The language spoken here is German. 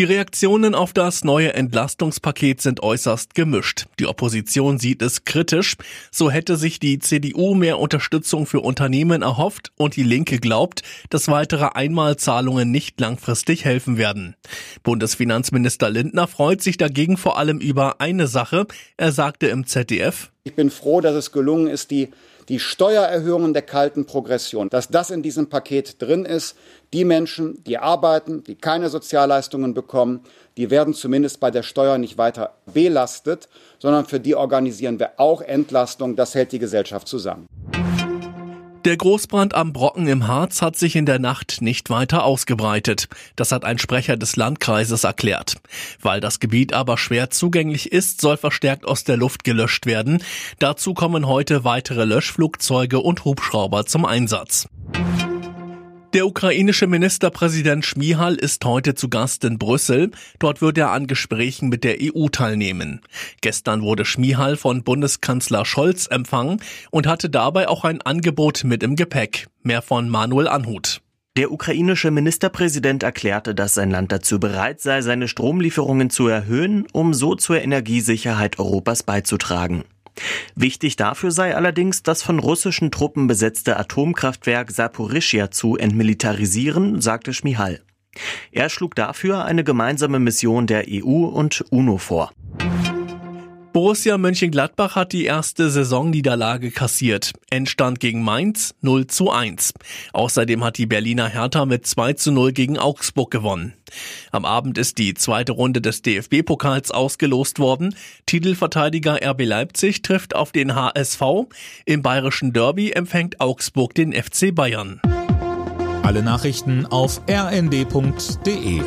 Die Reaktionen auf das neue Entlastungspaket sind äußerst gemischt. Die Opposition sieht es kritisch. So hätte sich die CDU mehr Unterstützung für Unternehmen erhofft und die Linke glaubt, dass weitere Einmalzahlungen nicht langfristig helfen werden. Bundesfinanzminister Lindner freut sich dagegen vor allem über eine Sache. Er sagte im ZDF, ich bin froh, dass es gelungen ist, die die Steuererhöhungen der kalten Progression, dass das in diesem Paket drin ist. Die Menschen, die arbeiten, die keine Sozialleistungen bekommen, die werden zumindest bei der Steuer nicht weiter belastet, sondern für die organisieren wir auch Entlastung. Das hält die Gesellschaft zusammen. Der Großbrand am Brocken im Harz hat sich in der Nacht nicht weiter ausgebreitet. Das hat ein Sprecher des Landkreises erklärt. Weil das Gebiet aber schwer zugänglich ist, soll verstärkt aus der Luft gelöscht werden. Dazu kommen heute weitere Löschflugzeuge und Hubschrauber zum Einsatz. Der ukrainische Ministerpräsident Schmihal ist heute zu Gast in Brüssel. Dort wird er an Gesprächen mit der EU teilnehmen. Gestern wurde Schmihal von Bundeskanzler Scholz empfangen und hatte dabei auch ein Angebot mit im Gepäck. Mehr von Manuel Anhut. Der ukrainische Ministerpräsident erklärte, dass sein Land dazu bereit sei, seine Stromlieferungen zu erhöhen, um so zur Energiesicherheit Europas beizutragen. Wichtig dafür sei allerdings, das von russischen Truppen besetzte Atomkraftwerk Saporischia zu entmilitarisieren, sagte Schmihal. Er schlug dafür eine gemeinsame Mission der EU und UNO vor. Borussia Mönchengladbach hat die erste Saisonniederlage kassiert. Endstand gegen Mainz 0 zu 1. Außerdem hat die Berliner Hertha mit 2 zu 0 gegen Augsburg gewonnen. Am Abend ist die zweite Runde des DFB-Pokals ausgelost worden. Titelverteidiger RB Leipzig trifft auf den HSV. Im bayerischen Derby empfängt Augsburg den FC Bayern. Alle Nachrichten auf rnd.de